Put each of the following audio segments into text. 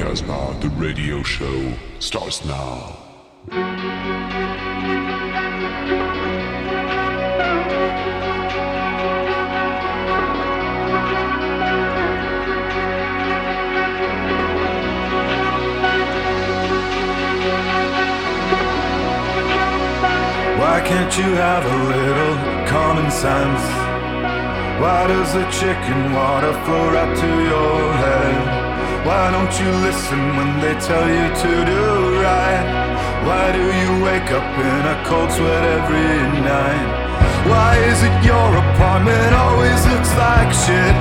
Casbah, the radio show starts now. Why can't you have a little common sense? Why does the chicken water flow right to your head? Why don't you listen when they tell you to do right? Why do you wake up in a cold sweat every night? Why is it your apartment always looks like shit?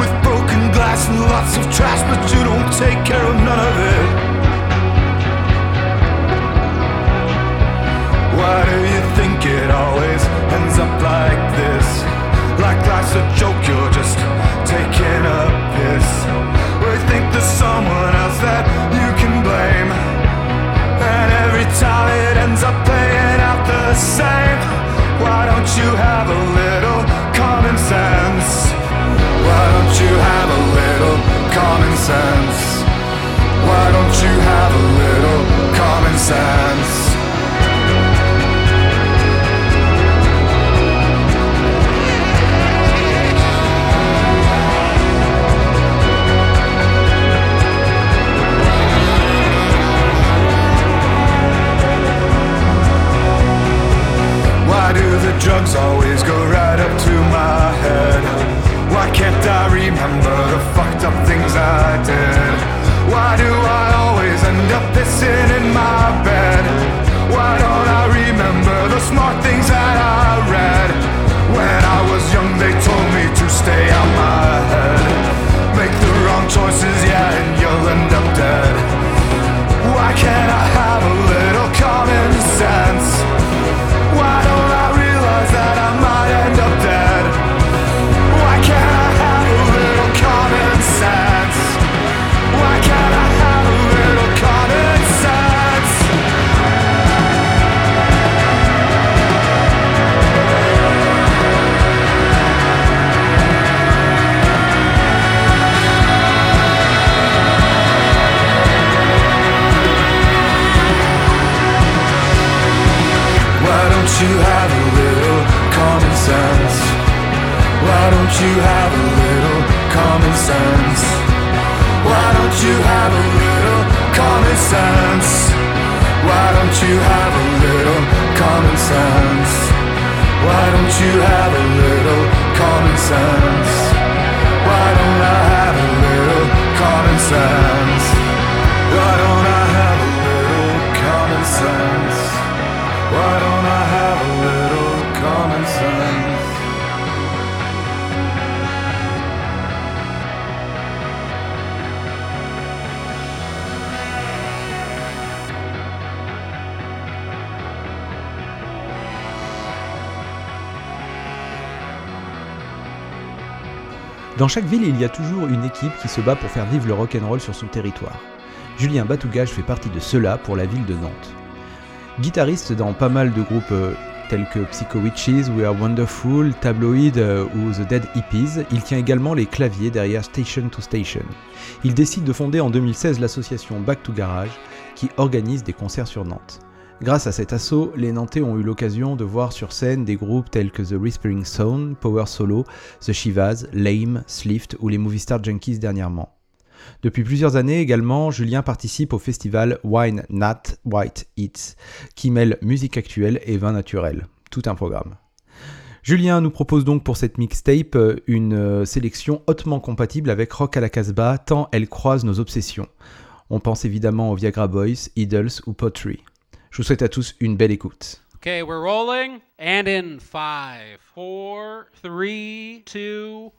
With broken glass and lots of trash, but you don't take care of none of it. Why do you think it always ends up like this? Like life's a joke, you're just taking a piss. Think there's someone else that you can blame. And every time it ends up playing out the same. Why don't you have a little common sense? Why don't you have a little common sense? Why don't you have a little common sense? Drugs always go Dans chaque ville, il y a toujours une équipe qui se bat pour faire vivre le rock'n'roll sur son territoire. Julien Batougage fait partie de ceux-là pour la ville de Nantes. Guitariste dans pas mal de groupes euh, tels que Psycho Witches, We Are Wonderful, Tabloid euh, ou The Dead Hippies, il tient également les claviers derrière Station to Station. Il décide de fonder en 2016 l'association Back to Garage qui organise des concerts sur Nantes. Grâce à cet assaut, les Nantais ont eu l'occasion de voir sur scène des groupes tels que The Whispering Sound, Power Solo, The Shivas, Lame, Slift ou les Movie Star Junkies dernièrement. Depuis plusieurs années également, Julien participe au festival Wine Nat White Eats, qui mêle musique actuelle et vin naturel. Tout un programme. Julien nous propose donc pour cette mixtape euh, une euh, sélection hautement compatible avec Rock à la Casbah, tant elle croise nos obsessions. On pense évidemment aux Viagra Boys, Idols ou Pottery. Je vous souhaite à tous une belle écoute. Okay, we're rolling. And in 5, 4, 3, 2.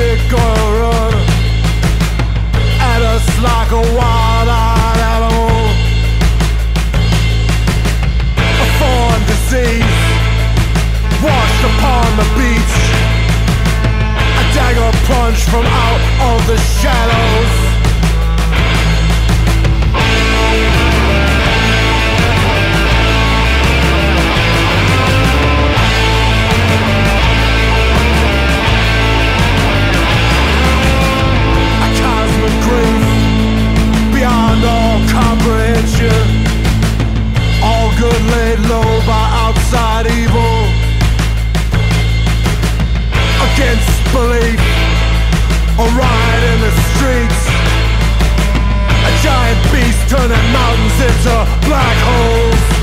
music going at us like a wild-eyed animal. A foreign disease washed upon the beach. A dagger punch from out of the shadows. Comprehension. All good laid low by outside evil. Against belief, a riot in the streets. A giant beast turning mountains into black holes.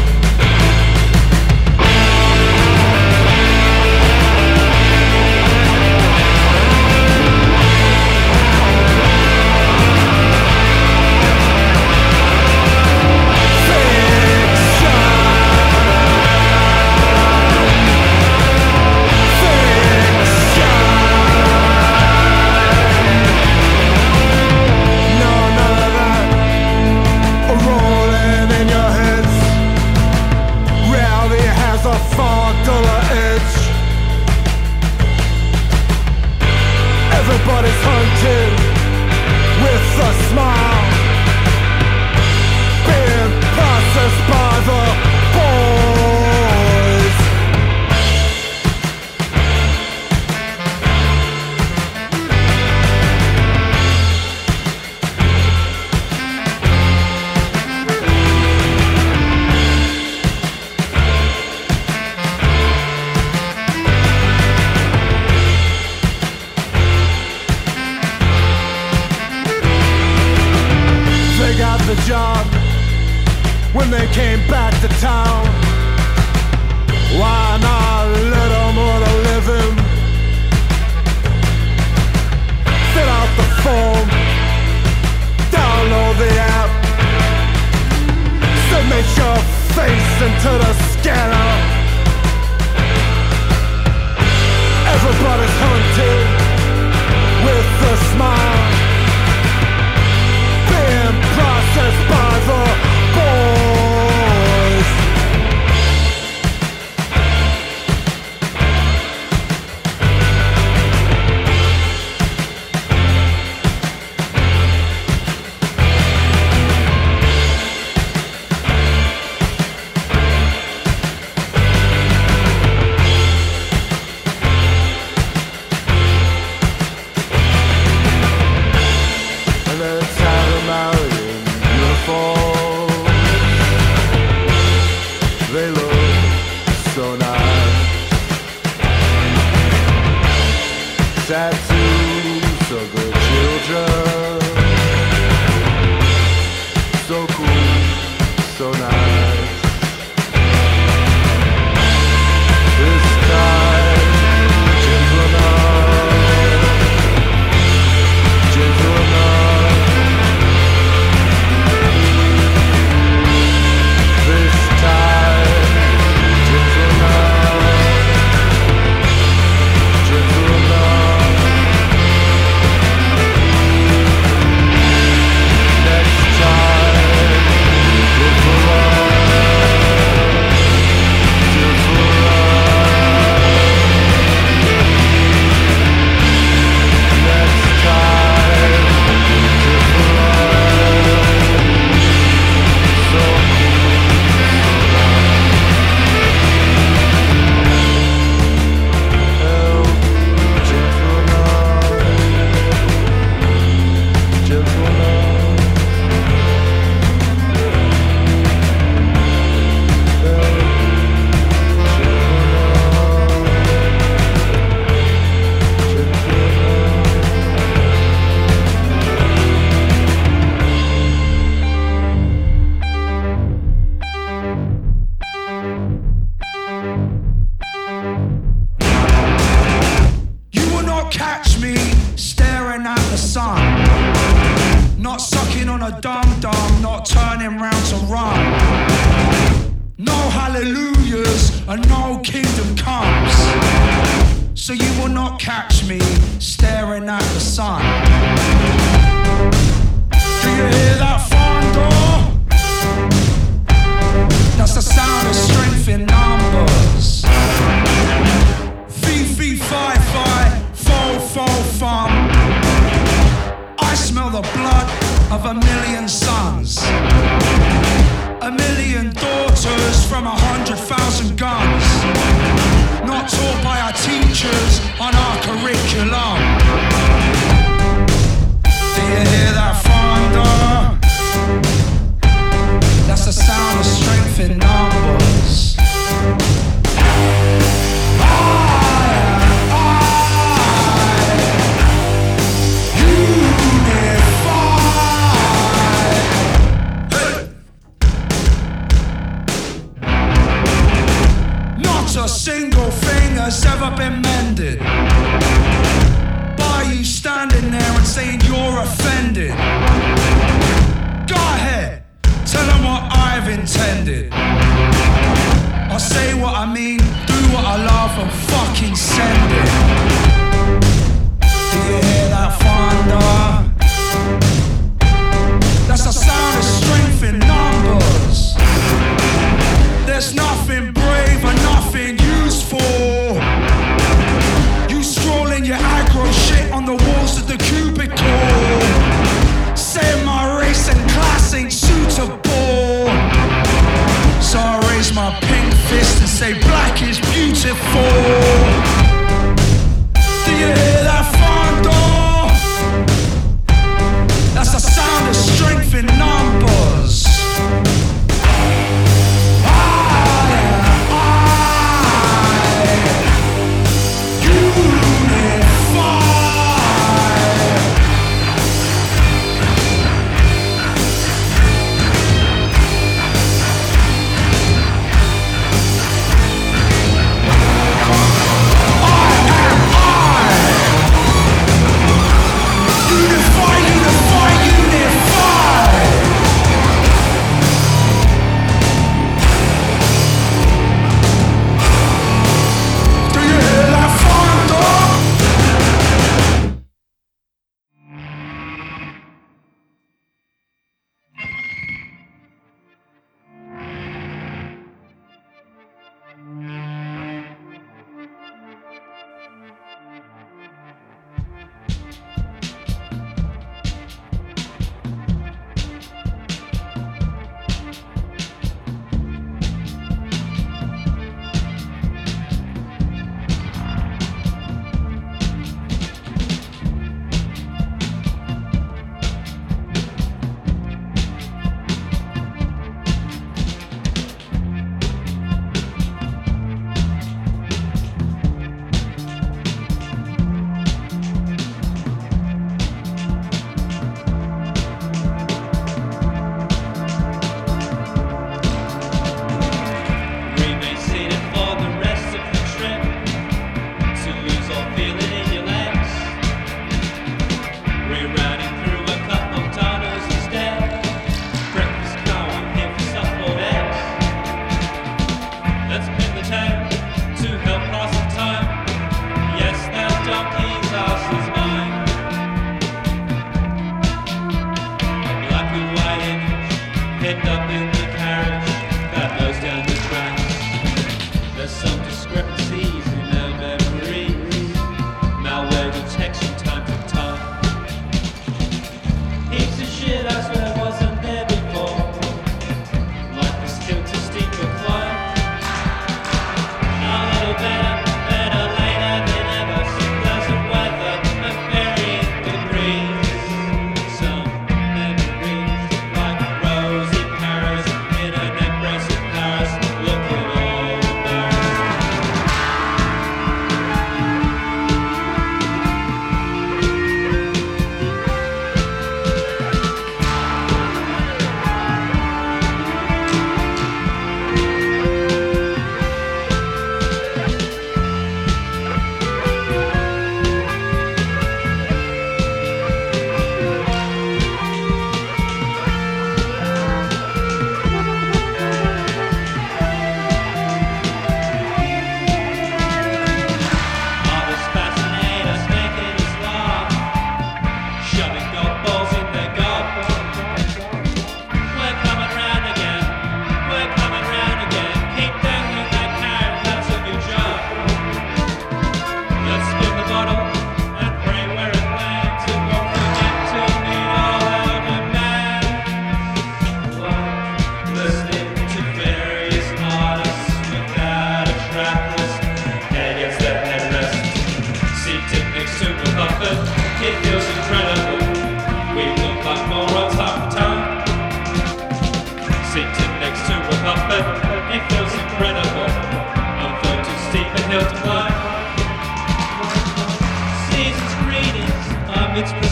Amidst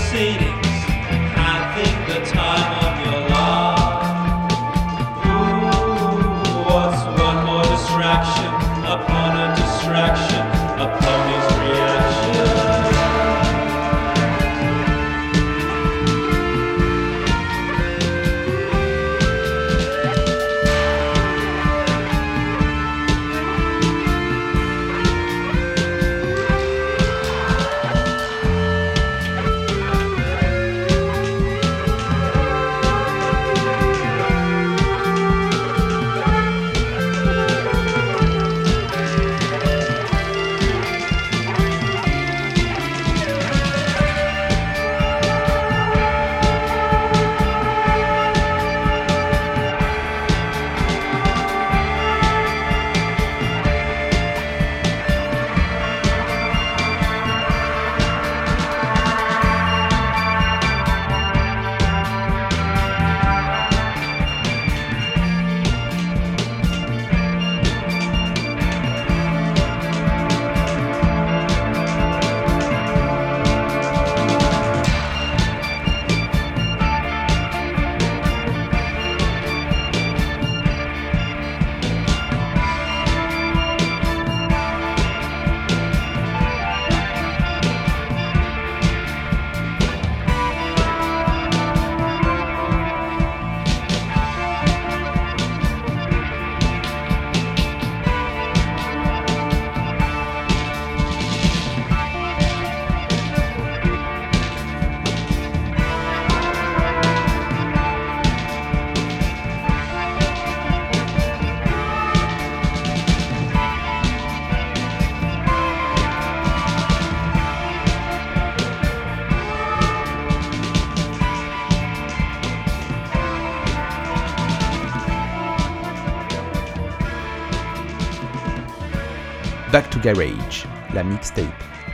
Garage, la mixtape.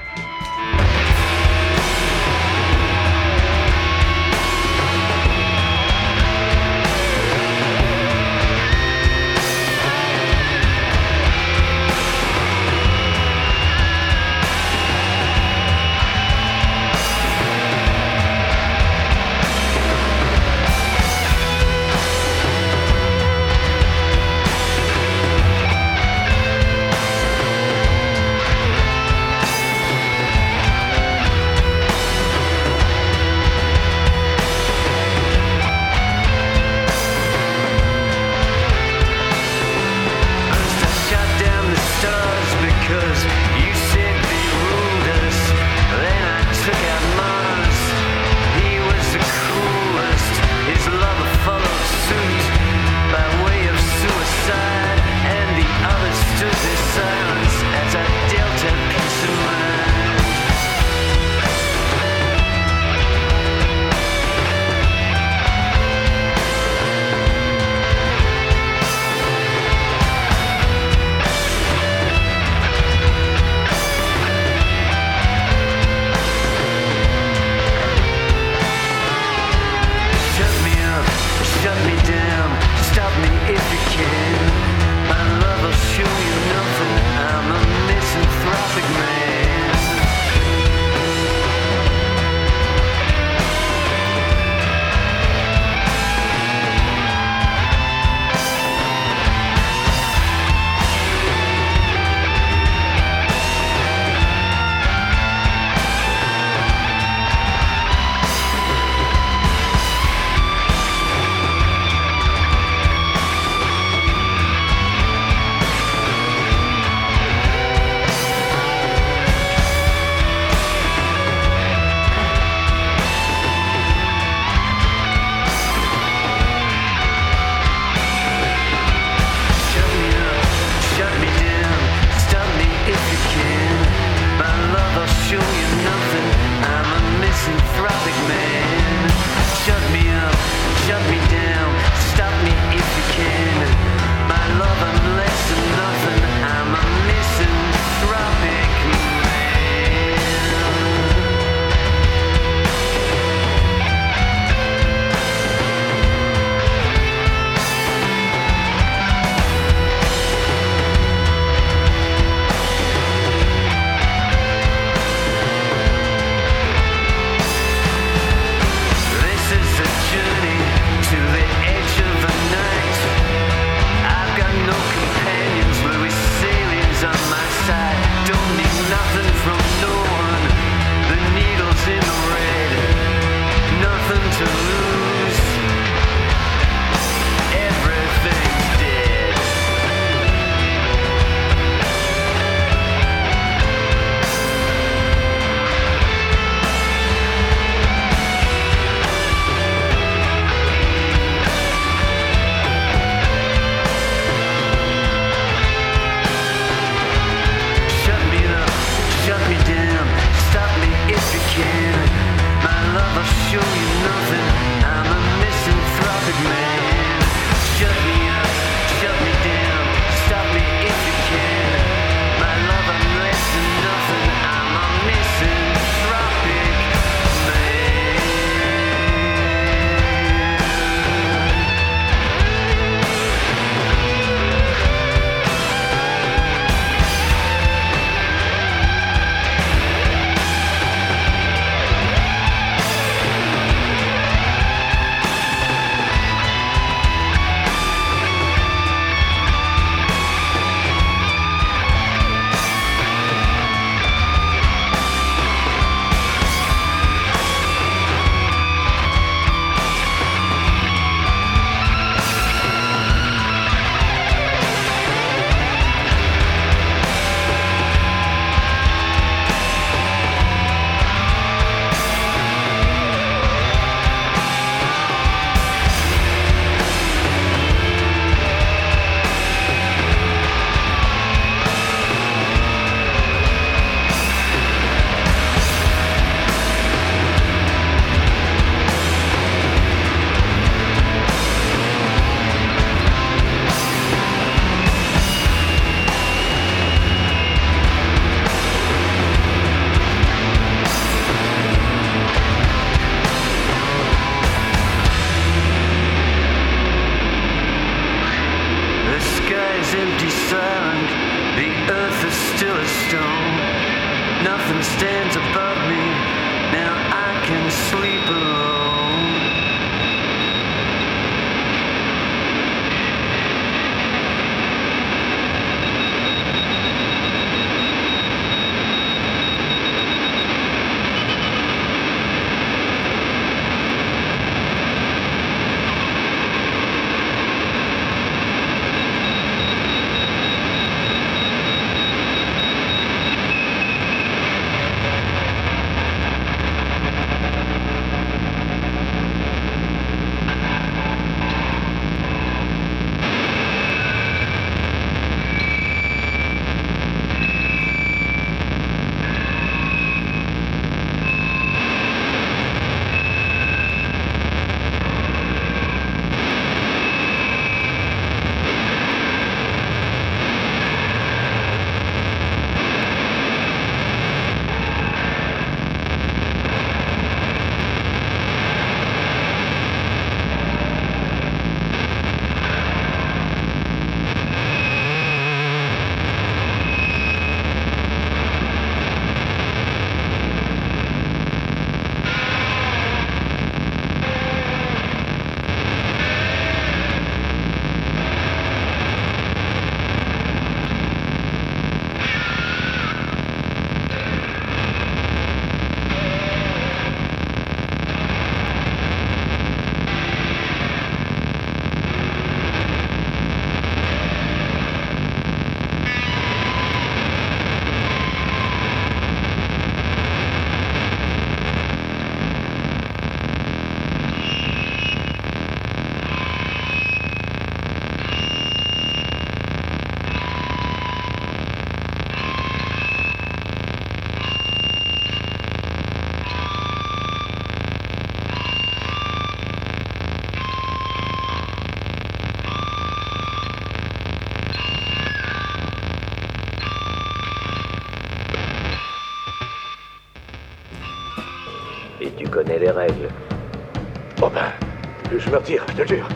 让要紧，就这样。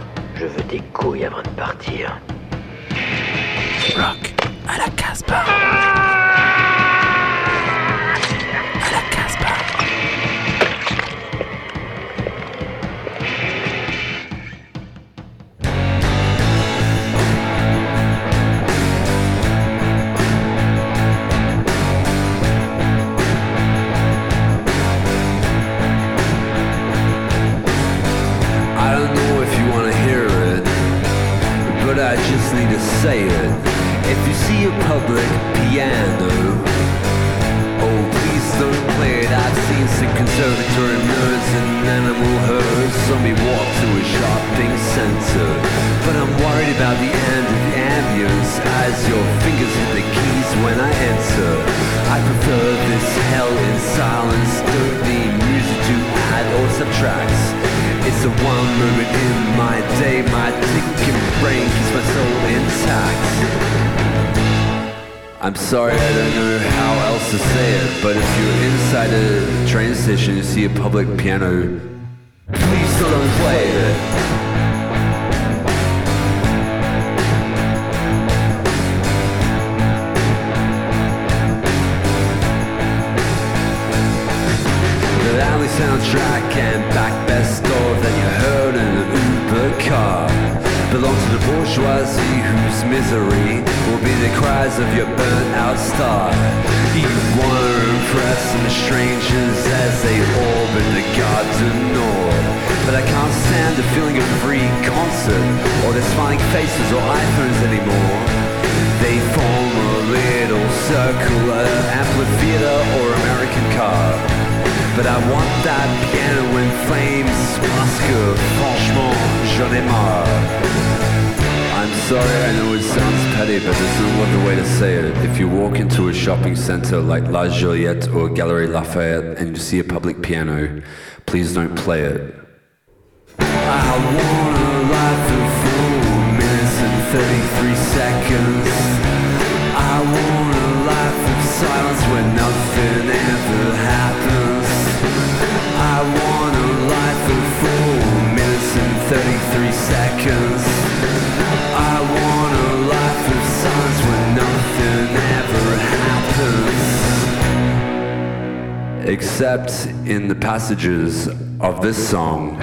I just need to say it. If you see a public piano, oh please don't play it. I've seen sick conservatory nerds and animal herds. Zombie walk to a shopping center. But I'm worried about the end of the ambience as your fingers hit the keys when I enter. I prefer this hell in silence. Don't need music to add or subtract. It's the one moment in my day, my thinking brain keeps my soul intact. I'm sorry, I don't know how else to say it, but if you're inside a train station you see a public piano, please don't play it. Soundtrack and bourgeoisie whose misery will be the cries of your burnt out star. You want to impress the strangers as they orbit the garden north. But I can't stand the feeling of free concert or the smiling faces or iPhones anymore. They form a little circular amphitheater or American car. But I want that piano in flames parce franchement j'en marre. I'm sorry, I know it sounds petty, but there's no other way to say it. If you walk into a shopping center like La Joliette or Galerie Lafayette and you see a public piano, please don't play it. Except in the passages of this song.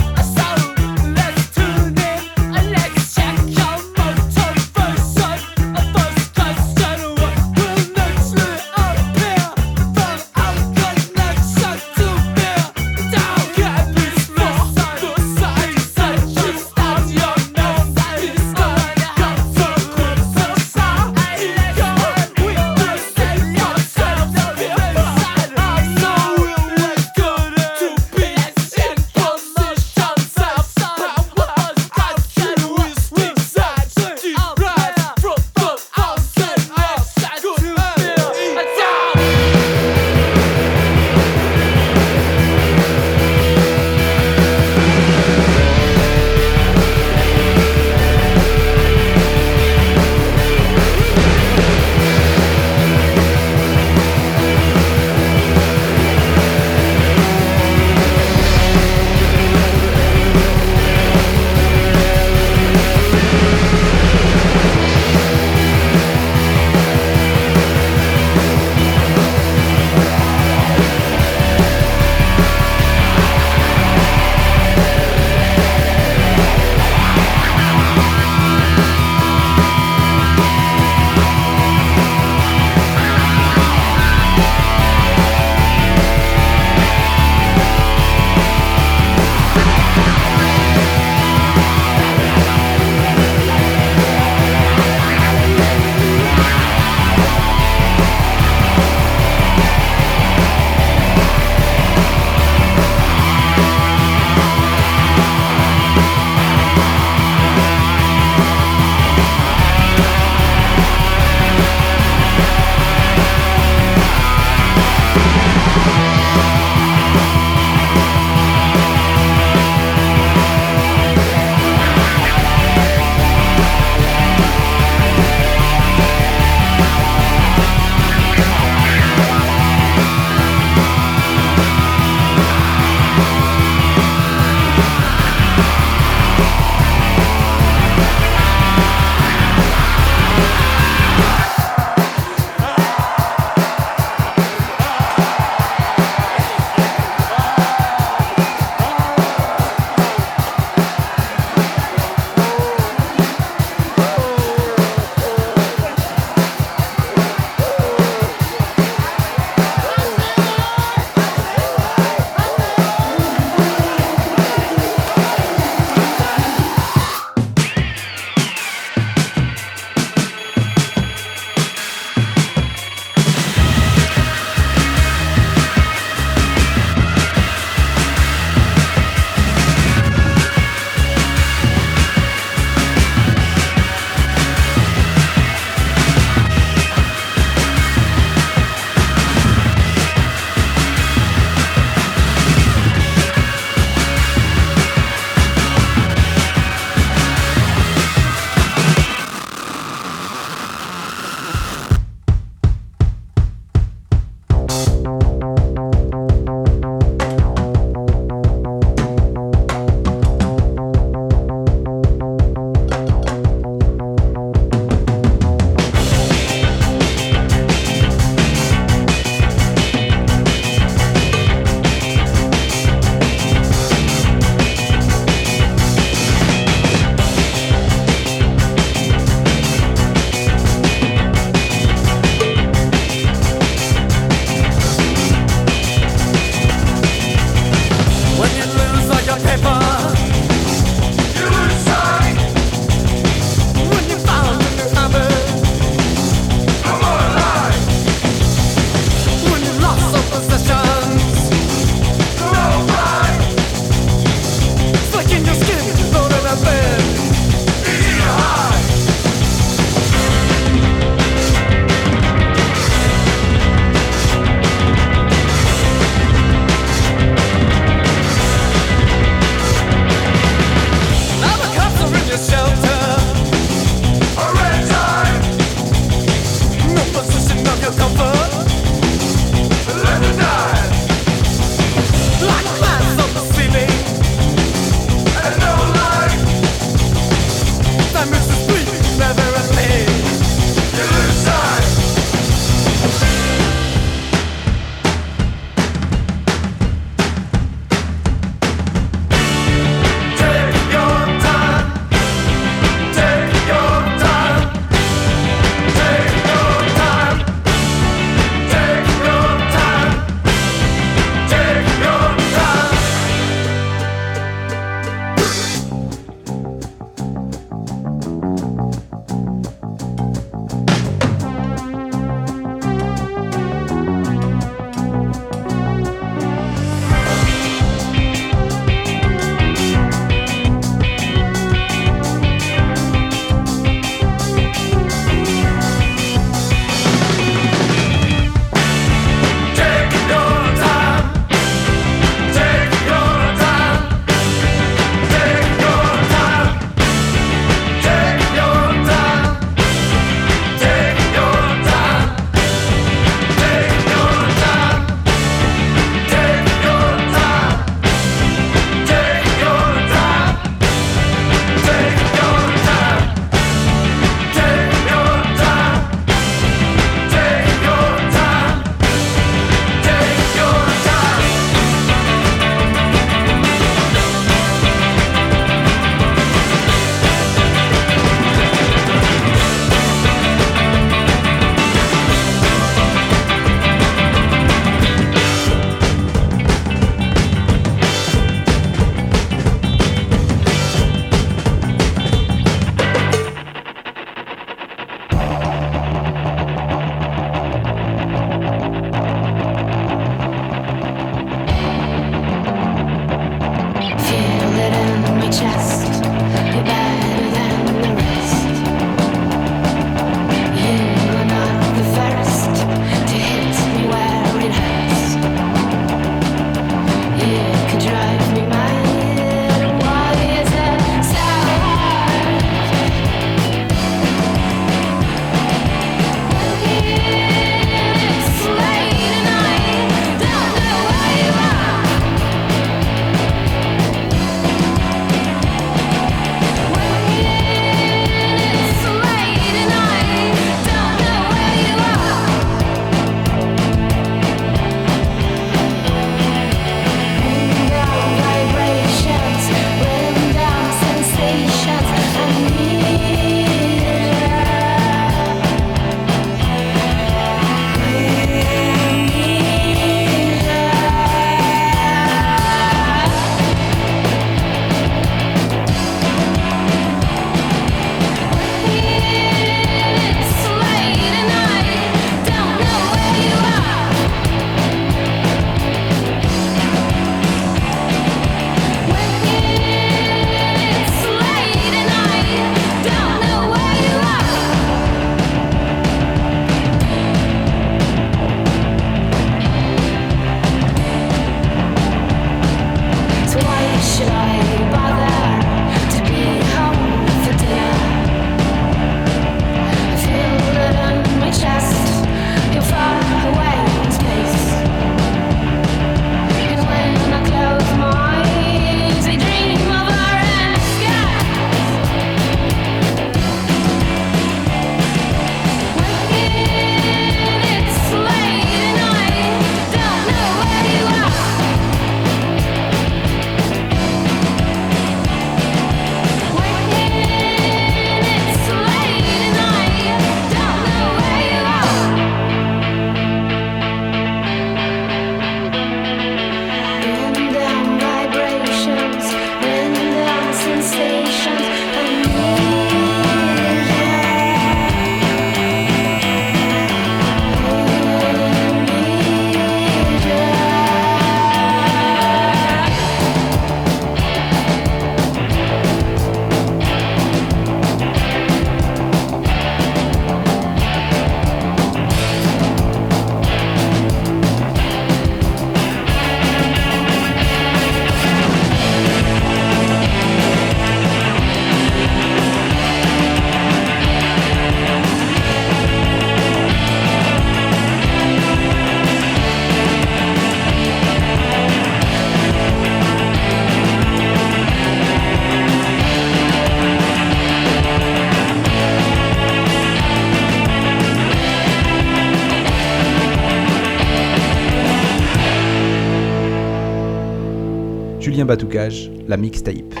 La mixtape.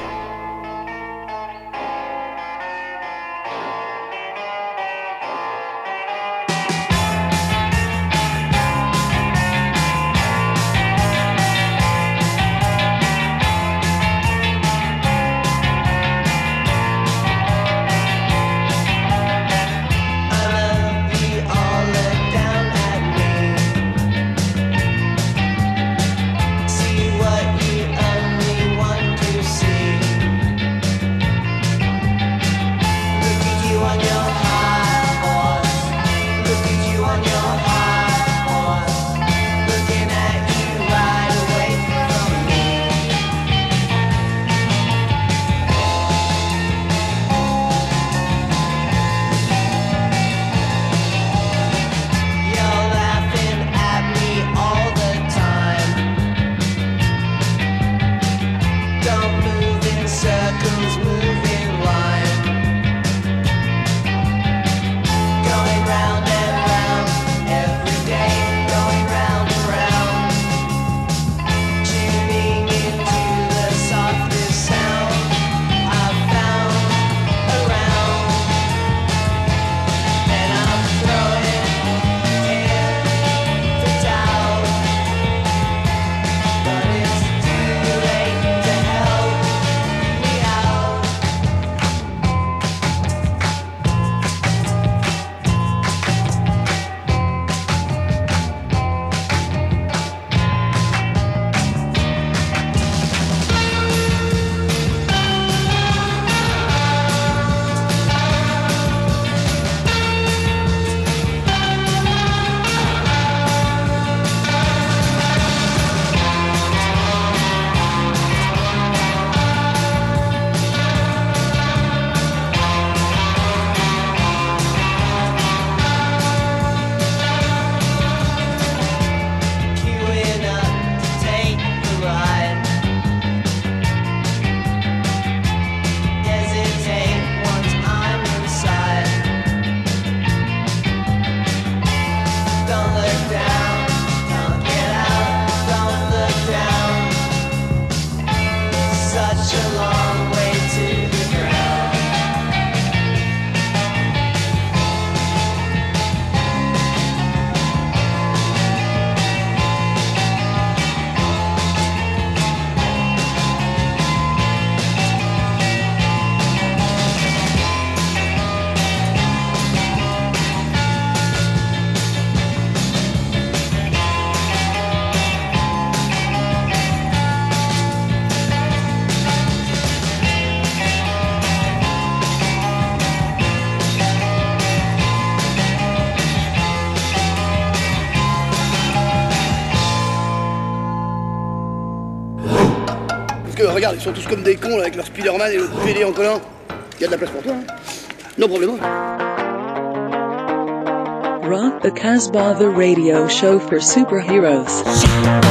Ils sont tous comme des cons avec leur Spider-Man et le PD en collant. Il y a de la place pour toi. Hein. Non problème. Rock the Casbah, the radio show for superheroes.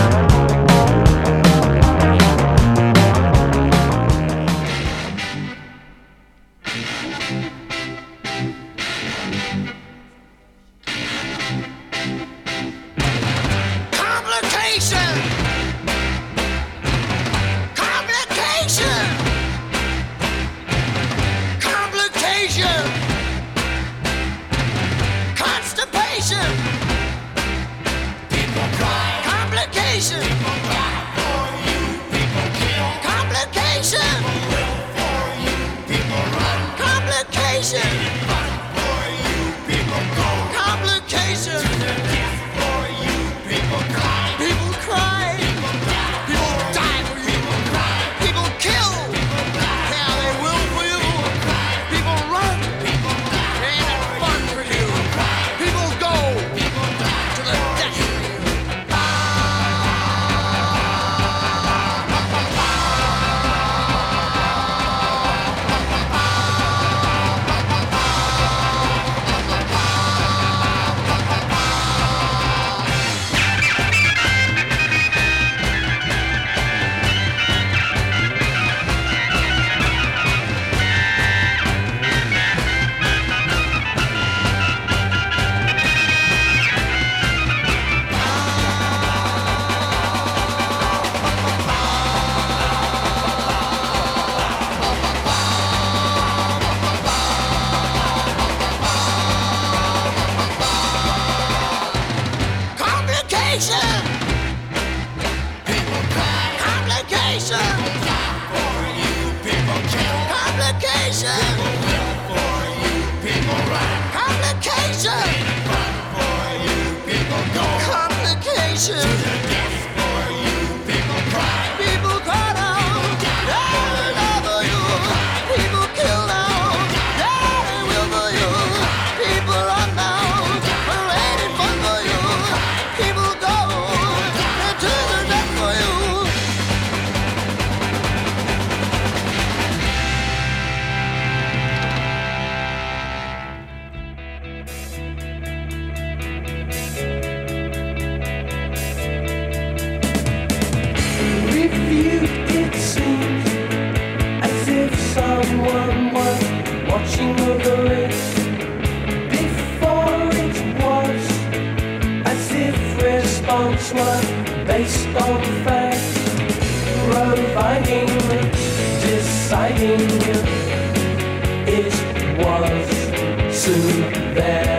guesswork based on facts, providing, deciding it was soon there.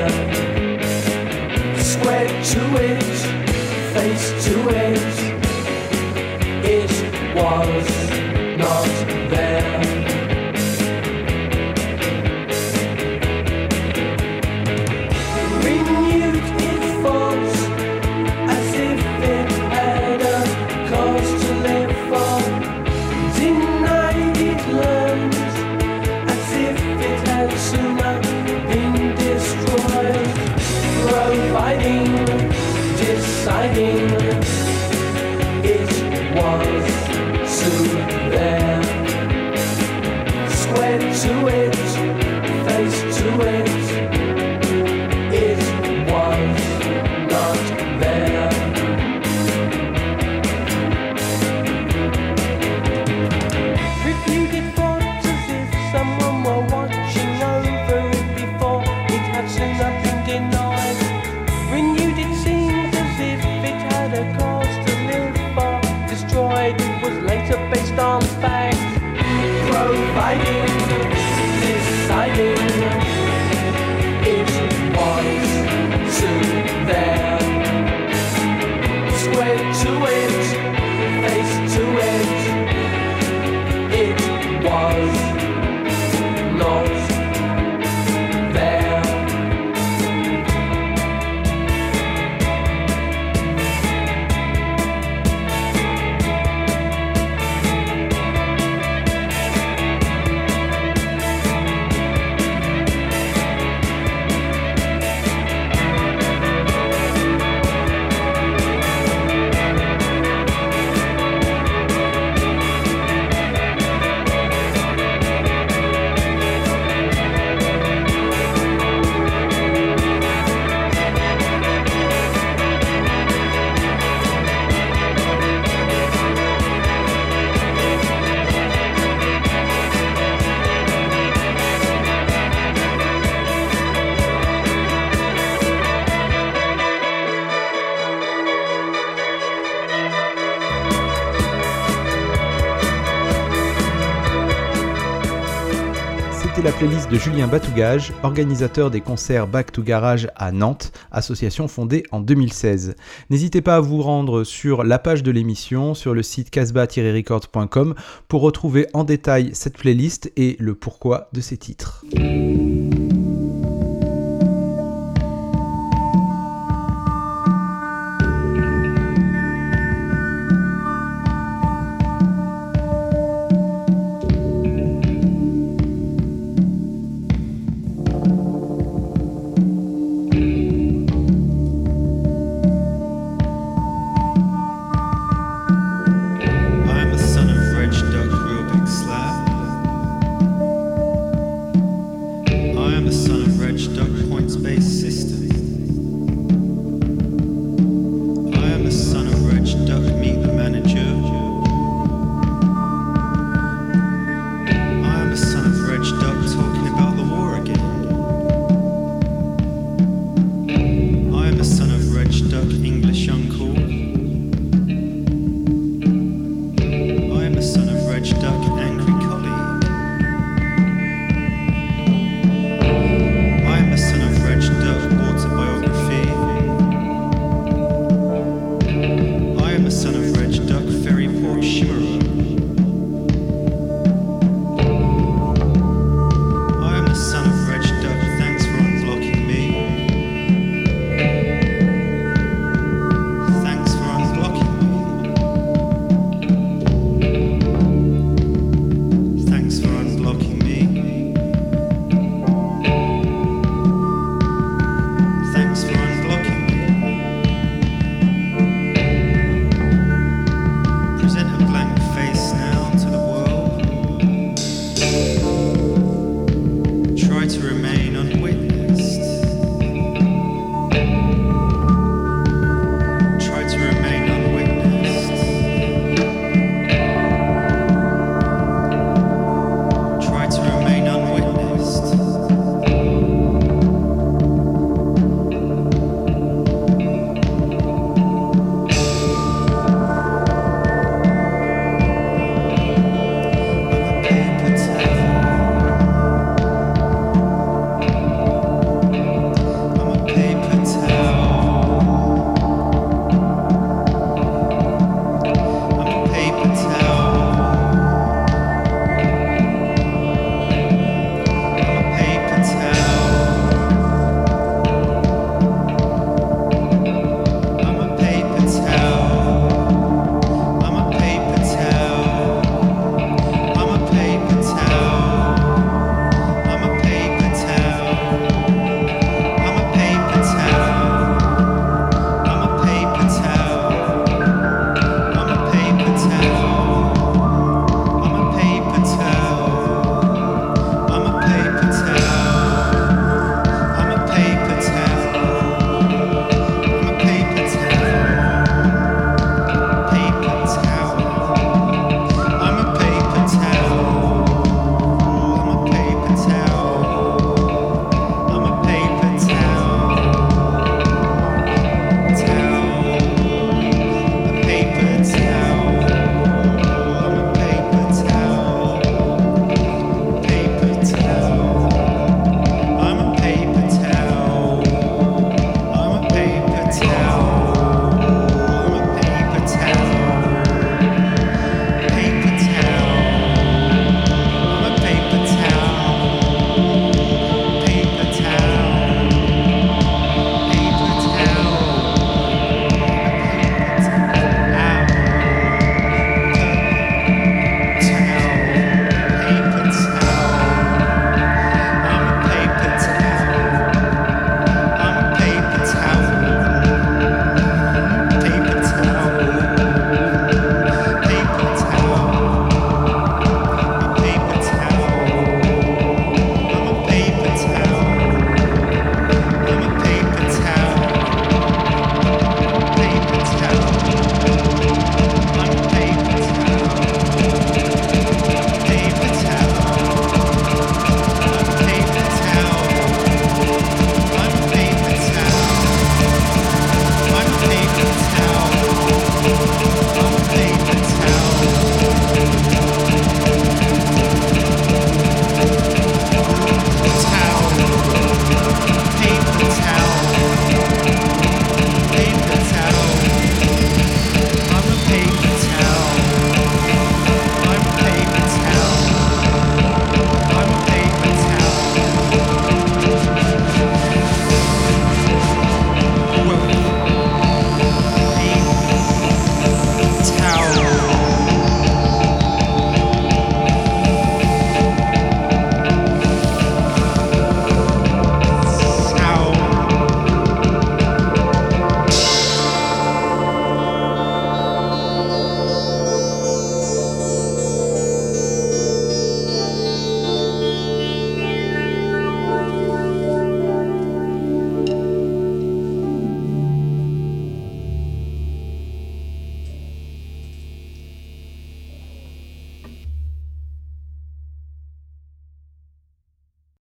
de Julien Batougage, organisateur des concerts Back to Garage à Nantes, association fondée en 2016. N'hésitez pas à vous rendre sur la page de l'émission, sur le site casbah-records.com pour retrouver en détail cette playlist et le pourquoi de ces titres.